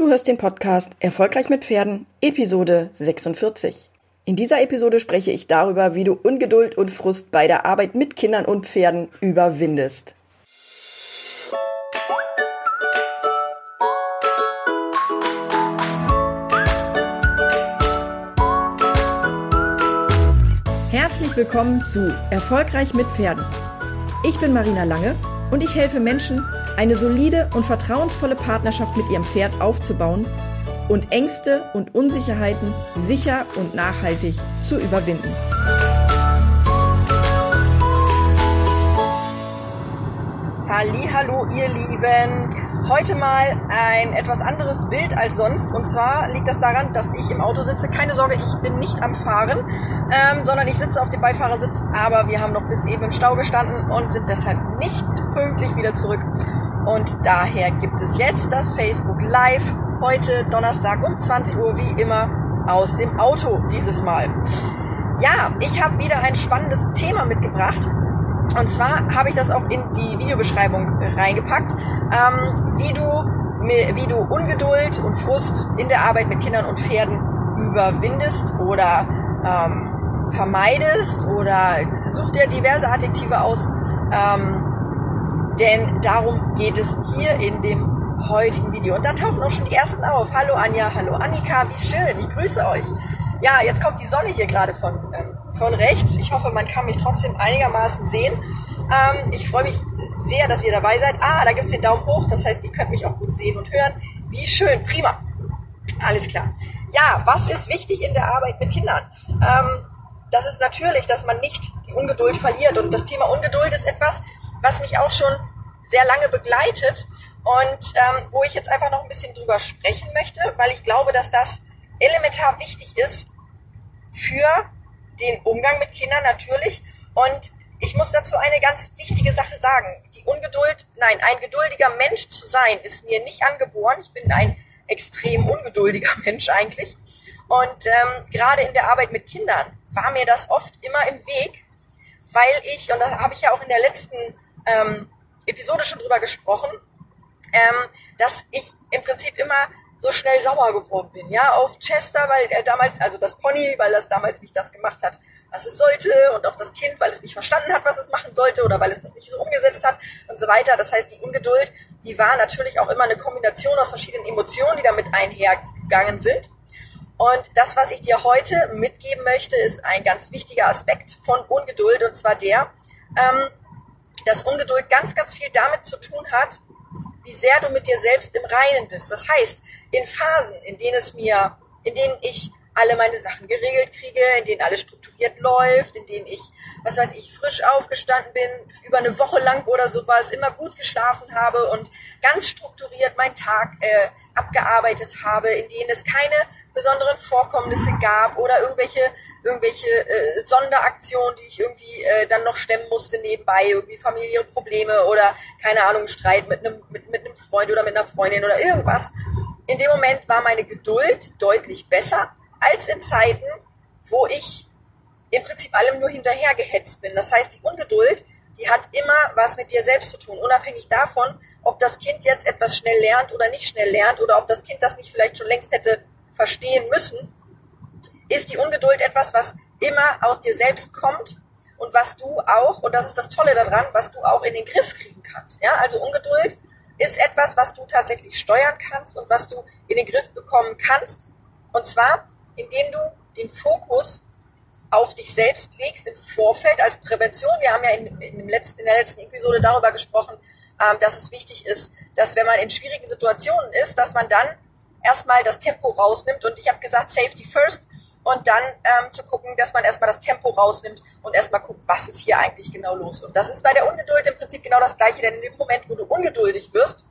Du hörst den Podcast Erfolgreich mit Pferden, Episode 46. In dieser Episode spreche ich darüber, wie du Ungeduld und Frust bei der Arbeit mit Kindern und Pferden überwindest. Herzlich willkommen zu Erfolgreich mit Pferden. Ich bin Marina Lange und ich helfe Menschen, eine solide und vertrauensvolle Partnerschaft mit ihrem Pferd aufzubauen und Ängste und Unsicherheiten sicher und nachhaltig zu überwinden. Hallo, ihr Lieben. Heute mal ein etwas anderes Bild als sonst. Und zwar liegt das daran, dass ich im Auto sitze. Keine Sorge, ich bin nicht am Fahren, ähm, sondern ich sitze auf dem Beifahrersitz. Aber wir haben noch bis eben im Stau gestanden und sind deshalb nicht pünktlich wieder zurück. Und daher gibt es jetzt das Facebook Live heute Donnerstag um 20 Uhr wie immer aus dem Auto dieses Mal. Ja, ich habe wieder ein spannendes Thema mitgebracht. Und zwar habe ich das auch in die Videobeschreibung reingepackt, ähm, wie, du, wie du Ungeduld und Frust in der Arbeit mit Kindern und Pferden überwindest oder ähm, vermeidest oder such dir diverse Adjektive aus. Ähm, denn darum geht es hier in dem heutigen Video. Und da tauchen auch schon die ersten auf. Hallo Anja, hallo Annika, wie schön, ich grüße euch. Ja, jetzt kommt die Sonne hier gerade von, ähm, von rechts. Ich hoffe, man kann mich trotzdem einigermaßen sehen. Ähm, ich freue mich sehr, dass ihr dabei seid. Ah, da gibt es den Daumen hoch, das heißt, ihr könnt mich auch gut sehen und hören. Wie schön, prima. Alles klar. Ja, was ist wichtig in der Arbeit mit Kindern? Ähm, das ist natürlich, dass man nicht die Ungeduld verliert. Und das Thema Ungeduld ist etwas, was mich auch schon sehr lange begleitet und ähm, wo ich jetzt einfach noch ein bisschen drüber sprechen möchte, weil ich glaube, dass das elementar wichtig ist für den Umgang mit Kindern natürlich. Und ich muss dazu eine ganz wichtige Sache sagen. Die Ungeduld, nein, ein geduldiger Mensch zu sein, ist mir nicht angeboren. Ich bin ein extrem ungeduldiger Mensch eigentlich. Und ähm, gerade in der Arbeit mit Kindern war mir das oft immer im Weg, weil ich, und da habe ich ja auch in der letzten ähm, Episode schon drüber gesprochen, ähm, dass ich im Prinzip immer so schnell sauer geworden bin, ja, auf Chester, weil er damals, also das Pony, weil das damals nicht das gemacht hat, was es sollte und auf das Kind, weil es nicht verstanden hat, was es machen sollte oder weil es das nicht so umgesetzt hat und so weiter. Das heißt, die Ungeduld, die war natürlich auch immer eine Kombination aus verschiedenen Emotionen, die damit einhergegangen sind. Und das, was ich dir heute mitgeben möchte, ist ein ganz wichtiger Aspekt von Ungeduld und zwar der, ähm, dass Ungeduld ganz, ganz viel damit zu tun hat, wie sehr du mit dir selbst im Reinen bist. Das heißt, in Phasen, in denen es mir, in denen ich alle meine Sachen geregelt kriege, in denen alles strukturiert läuft, in denen ich, was weiß ich, frisch aufgestanden bin, über eine Woche lang oder sowas, immer gut geschlafen habe und ganz strukturiert meinen Tag äh, abgearbeitet habe, in denen es keine besonderen Vorkommnisse gab oder irgendwelche irgendwelche äh, Sonderaktionen, die ich irgendwie äh, dann noch stemmen musste nebenbei, irgendwie familiäre Probleme oder keine Ahnung, Streit mit einem mit, mit Freund oder mit einer Freundin oder irgendwas. In dem Moment war meine Geduld deutlich besser als in Zeiten, wo ich im Prinzip allem nur hinterhergehetzt bin. Das heißt, die Ungeduld, die hat immer was mit dir selbst zu tun, unabhängig davon, ob das Kind jetzt etwas schnell lernt oder nicht schnell lernt oder ob das Kind das nicht vielleicht schon längst hätte verstehen müssen ist die Ungeduld etwas, was immer aus dir selbst kommt und was du auch, und das ist das Tolle daran, was du auch in den Griff kriegen kannst. Ja, also Ungeduld ist etwas, was du tatsächlich steuern kannst und was du in den Griff bekommen kannst. Und zwar, indem du den Fokus auf dich selbst legst im Vorfeld als Prävention. Wir haben ja in, in, letzten, in der letzten Episode darüber gesprochen, ähm, dass es wichtig ist, dass wenn man in schwierigen Situationen ist, dass man dann erstmal das Tempo rausnimmt. Und ich habe gesagt, Safety First und dann ähm, zu gucken, dass man erstmal das Tempo rausnimmt und erstmal guckt, was ist hier eigentlich genau los. Und das ist bei der Ungeduld im Prinzip genau das Gleiche, denn in dem Moment, wo du ungeduldig wirst,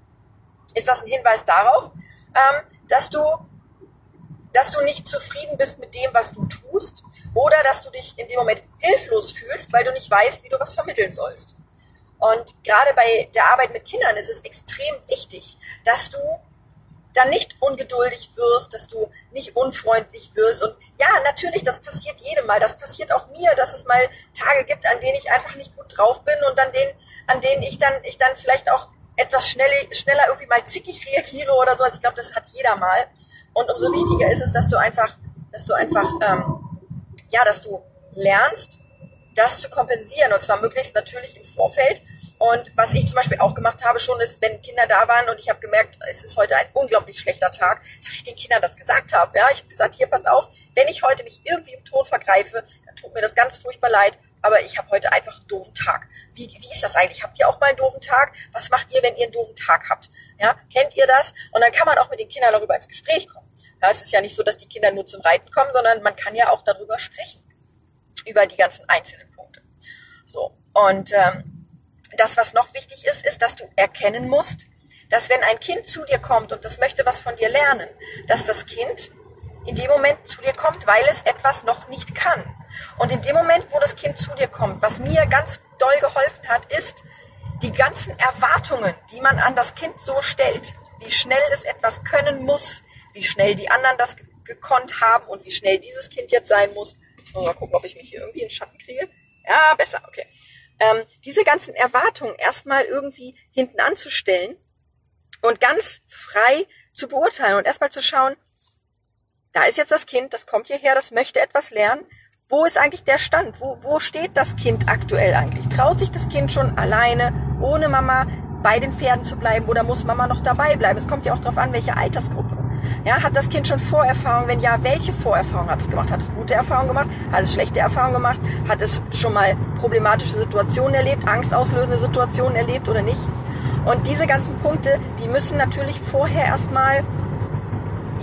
ist das ein Hinweis darauf, ähm, dass du dass du nicht zufrieden bist mit dem, was du tust, oder dass du dich in dem Moment hilflos fühlst, weil du nicht weißt, wie du was vermitteln sollst. Und gerade bei der Arbeit mit Kindern ist es extrem wichtig, dass du dann nicht ungeduldig wirst, dass du nicht unfreundlich wirst. Und ja, natürlich, das passiert jedem mal. Das passiert auch mir, dass es mal Tage gibt, an denen ich einfach nicht gut drauf bin und an denen, an denen ich dann, ich dann vielleicht auch etwas schnell, schneller irgendwie mal zickig reagiere oder so. Also ich glaube, das hat jeder mal. Und umso wichtiger ist es, dass du einfach, dass du einfach, ähm, ja, dass du lernst, das zu kompensieren und zwar möglichst natürlich im Vorfeld. Und was ich zum Beispiel auch gemacht habe schon ist, wenn Kinder da waren und ich habe gemerkt, es ist heute ein unglaublich schlechter Tag, dass ich den Kindern das gesagt habe. Ja, ich habe gesagt, hier passt auf, wenn ich heute mich irgendwie im Ton vergreife, dann tut mir das ganz furchtbar leid aber ich habe heute einfach einen doofen Tag. Wie, wie ist das eigentlich? Habt ihr auch mal einen doofen Tag? Was macht ihr, wenn ihr einen doofen Tag habt? Ja, kennt ihr das? Und dann kann man auch mit den Kindern darüber ins Gespräch kommen. Ja, es ist ja nicht so, dass die Kinder nur zum Reiten kommen, sondern man kann ja auch darüber sprechen. Über die ganzen einzelnen Punkte. So. Und ähm, das, was noch wichtig ist, ist, dass du erkennen musst, dass wenn ein Kind zu dir kommt und das möchte was von dir lernen, dass das Kind in dem Moment zu dir kommt, weil es etwas noch nicht kann. Und in dem Moment, wo das Kind zu dir kommt, was mir ganz doll geholfen hat, ist, die ganzen Erwartungen, die man an das Kind so stellt, wie schnell es etwas können muss, wie schnell die anderen das gekonnt haben und wie schnell dieses Kind jetzt sein muss. Ich muss mal gucken, ob ich mich hier irgendwie in den Schatten kriege. Ja, besser, okay. Ähm, diese ganzen Erwartungen erstmal irgendwie hinten anzustellen und ganz frei zu beurteilen und erstmal zu schauen, da ist jetzt das Kind, das kommt hierher, das möchte etwas lernen wo ist eigentlich der Stand? Wo, wo steht das Kind aktuell eigentlich? Traut sich das Kind schon alleine, ohne Mama bei den Pferden zu bleiben oder muss Mama noch dabei bleiben? Es kommt ja auch darauf an, welche Altersgruppe. Ja, hat das Kind schon Vorerfahrung? Wenn ja, welche Vorerfahrung hat es gemacht? Hat es gute Erfahrungen gemacht? Hat es schlechte Erfahrungen gemacht? Hat es schon mal problematische Situationen erlebt, angstauslösende Situationen erlebt oder nicht? Und diese ganzen Punkte, die müssen natürlich vorher erstmal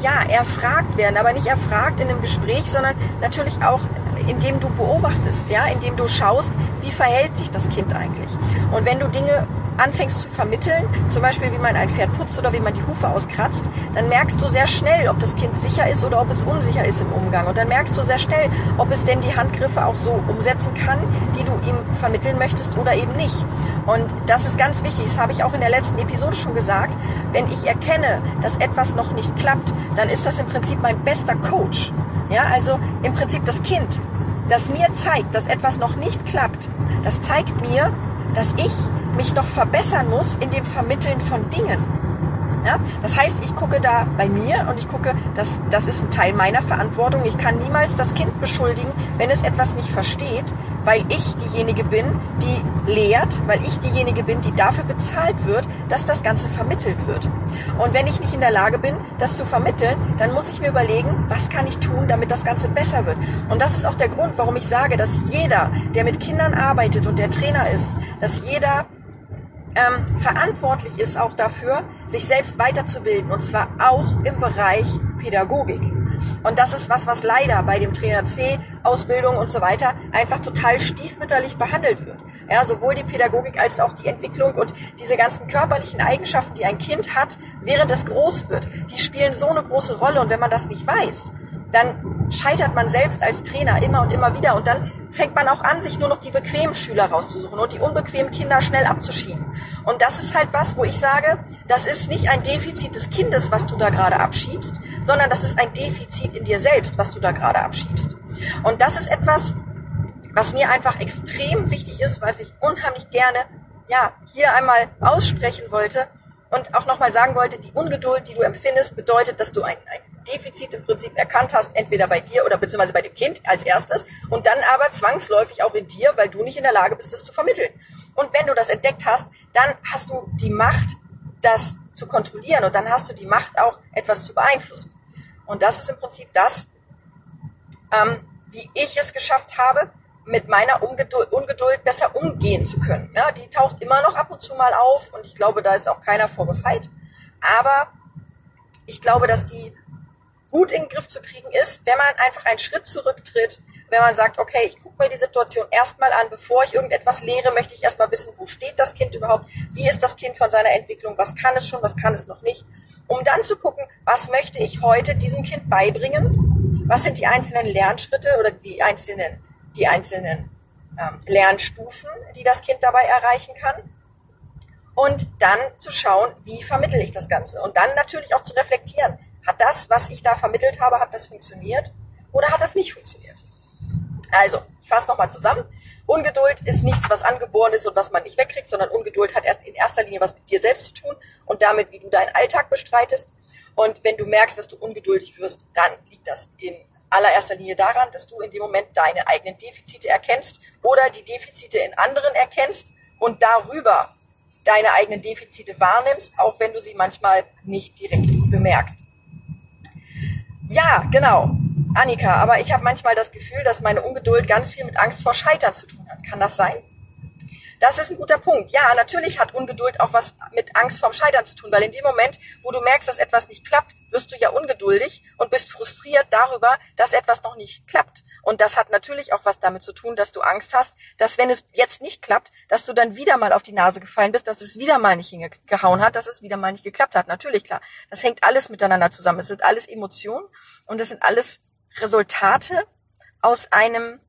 ja, erfragt werden, aber nicht erfragt in einem Gespräch, sondern natürlich auch indem du beobachtest, ja, indem du schaust, wie verhält sich das Kind eigentlich. Und wenn du Dinge anfängst zu vermitteln, zum Beispiel wie man ein Pferd putzt oder wie man die Hufe auskratzt, dann merkst du sehr schnell, ob das Kind sicher ist oder ob es unsicher ist im Umgang. Und dann merkst du sehr schnell, ob es denn die Handgriffe auch so umsetzen kann, die du ihm vermitteln möchtest oder eben nicht. Und das ist ganz wichtig, das habe ich auch in der letzten Episode schon gesagt. Wenn ich erkenne, dass etwas noch nicht klappt, dann ist das im Prinzip mein bester Coach. Ja, also im Prinzip das Kind, das mir zeigt, dass etwas noch nicht klappt, das zeigt mir, dass ich mich noch verbessern muss in dem Vermitteln von Dingen. Ja? Das heißt, ich gucke da bei mir und ich gucke, das, das ist ein Teil meiner Verantwortung. Ich kann niemals das Kind beschuldigen, wenn es etwas nicht versteht, weil ich diejenige bin, die lehrt, weil ich diejenige bin, die dafür bezahlt wird, dass das Ganze vermittelt wird. Und wenn ich nicht in der Lage bin, das zu vermitteln, dann muss ich mir überlegen, was kann ich tun, damit das Ganze besser wird. Und das ist auch der Grund, warum ich sage, dass jeder, der mit Kindern arbeitet und der Trainer ist, dass jeder ähm, verantwortlich ist auch dafür, sich selbst weiterzubilden und zwar auch im Bereich Pädagogik. Und das ist was, was leider bei dem Trainer C, Ausbildung und so weiter einfach total stiefmütterlich behandelt wird. Ja, sowohl die Pädagogik als auch die Entwicklung und diese ganzen körperlichen Eigenschaften, die ein Kind hat, während es groß wird, die spielen so eine große Rolle. Und wenn man das nicht weiß, dann scheitert man selbst als Trainer immer und immer wieder und dann fängt man auch an, sich nur noch die bequemen Schüler rauszusuchen und die unbequemen Kinder schnell abzuschieben. Und das ist halt was, wo ich sage, das ist nicht ein Defizit des Kindes, was du da gerade abschiebst, sondern das ist ein Defizit in dir selbst, was du da gerade abschiebst. Und das ist etwas, was mir einfach extrem wichtig ist, weil ich unheimlich gerne ja, hier einmal aussprechen wollte und auch nochmal sagen wollte, die Ungeduld, die du empfindest, bedeutet, dass du ein, ein Defizit im Prinzip erkannt hast, entweder bei dir oder beziehungsweise bei dem Kind als erstes und dann aber zwangsläufig auch in dir, weil du nicht in der Lage bist, das zu vermitteln. Und wenn du das entdeckt hast, dann hast du die Macht, das zu kontrollieren und dann hast du die Macht auch, etwas zu beeinflussen. Und das ist im Prinzip das, ähm, wie ich es geschafft habe, mit meiner Ungeduld, Ungeduld besser umgehen zu können. Ja, die taucht immer noch ab und zu mal auf und ich glaube, da ist auch keiner vorgefeit. Aber ich glaube, dass die gut in den Griff zu kriegen ist, wenn man einfach einen Schritt zurücktritt, wenn man sagt, okay, ich gucke mir die Situation erstmal an, bevor ich irgendetwas lehre, möchte ich erstmal wissen, wo steht das Kind überhaupt, wie ist das Kind von seiner Entwicklung, was kann es schon, was kann es noch nicht, um dann zu gucken, was möchte ich heute diesem Kind beibringen, was sind die einzelnen Lernschritte oder die einzelnen, die einzelnen ähm, Lernstufen, die das Kind dabei erreichen kann. Und dann zu schauen, wie vermittel ich das Ganze. Und dann natürlich auch zu reflektieren, hat das, was ich da vermittelt habe, hat das funktioniert oder hat das nicht funktioniert? Also, ich fasse nochmal zusammen. Ungeduld ist nichts, was angeboren ist und was man nicht wegkriegt, sondern Ungeduld hat erst in erster Linie was mit dir selbst zu tun und damit, wie du deinen Alltag bestreitest. Und wenn du merkst, dass du ungeduldig wirst, dann liegt das in allererster Linie daran, dass du in dem Moment deine eigenen Defizite erkennst oder die Defizite in anderen erkennst und darüber deine eigenen Defizite wahrnimmst, auch wenn du sie manchmal nicht direkt bemerkst. Ja, genau. Annika, aber ich habe manchmal das Gefühl, dass meine Ungeduld ganz viel mit Angst vor Scheitern zu tun hat. Kann das sein? Das ist ein guter Punkt. Ja, natürlich hat Ungeduld auch was mit Angst vorm Scheitern zu tun, weil in dem Moment, wo du merkst, dass etwas nicht klappt, wirst du ja ungeduldig und bist frustriert darüber, dass etwas noch nicht klappt. Und das hat natürlich auch was damit zu tun, dass du Angst hast, dass wenn es jetzt nicht klappt, dass du dann wieder mal auf die Nase gefallen bist, dass es wieder mal nicht hingehauen hat, dass es wieder mal nicht geklappt hat. Natürlich, klar. Das hängt alles miteinander zusammen. Es sind alles Emotionen und es sind alles Resultate aus einem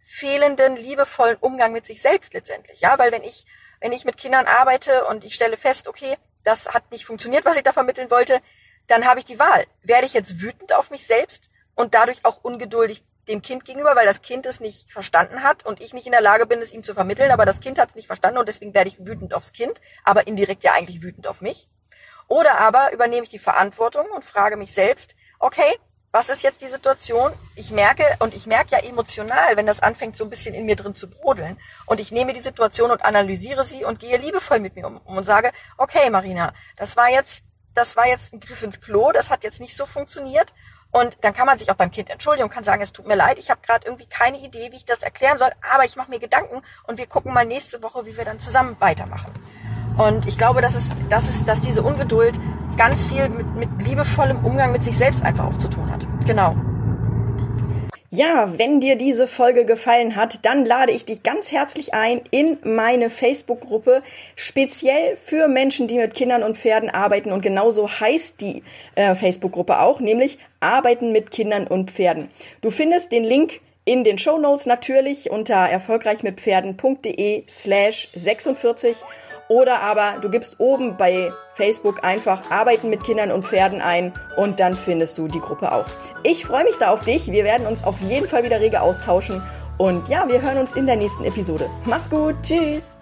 fehlenden, liebevollen Umgang mit sich selbst letztendlich. Ja, weil wenn ich, wenn ich mit Kindern arbeite und ich stelle fest, okay, das hat nicht funktioniert, was ich da vermitteln wollte, dann habe ich die Wahl. Werde ich jetzt wütend auf mich selbst und dadurch auch ungeduldig dem Kind gegenüber, weil das Kind es nicht verstanden hat und ich nicht in der Lage bin, es ihm zu vermitteln, aber das Kind hat es nicht verstanden und deswegen werde ich wütend aufs Kind, aber indirekt ja eigentlich wütend auf mich. Oder aber übernehme ich die Verantwortung und frage mich selbst, okay, was ist jetzt die Situation? Ich merke, und ich merke ja emotional, wenn das anfängt so ein bisschen in mir drin zu brodeln, und ich nehme die Situation und analysiere sie und gehe liebevoll mit mir um und sage, okay, Marina, das war jetzt, das war jetzt ein Griff ins Klo, das hat jetzt nicht so funktioniert. Und dann kann man sich auch beim Kind entschuldigen und kann sagen, es tut mir leid, ich habe gerade irgendwie keine Idee, wie ich das erklären soll, aber ich mache mir Gedanken und wir gucken mal nächste Woche, wie wir dann zusammen weitermachen. Und ich glaube, dass es, dass es, dass diese Ungeduld ganz viel mit, mit liebevollem Umgang mit sich selbst einfach auch zu tun hat. Genau. Ja, wenn dir diese Folge gefallen hat, dann lade ich dich ganz herzlich ein in meine Facebook-Gruppe, speziell für Menschen, die mit Kindern und Pferden arbeiten. Und genauso heißt die äh, Facebook-Gruppe auch, nämlich Arbeiten mit Kindern und Pferden. Du findest den Link in den Show Notes natürlich unter erfolgreichmitpferden.de slash 46 oder aber du gibst oben bei Facebook einfach Arbeiten mit Kindern und Pferden ein und dann findest du die Gruppe auch. Ich freue mich da auf dich. Wir werden uns auf jeden Fall wieder rege austauschen. Und ja, wir hören uns in der nächsten Episode. Mach's gut. Tschüss.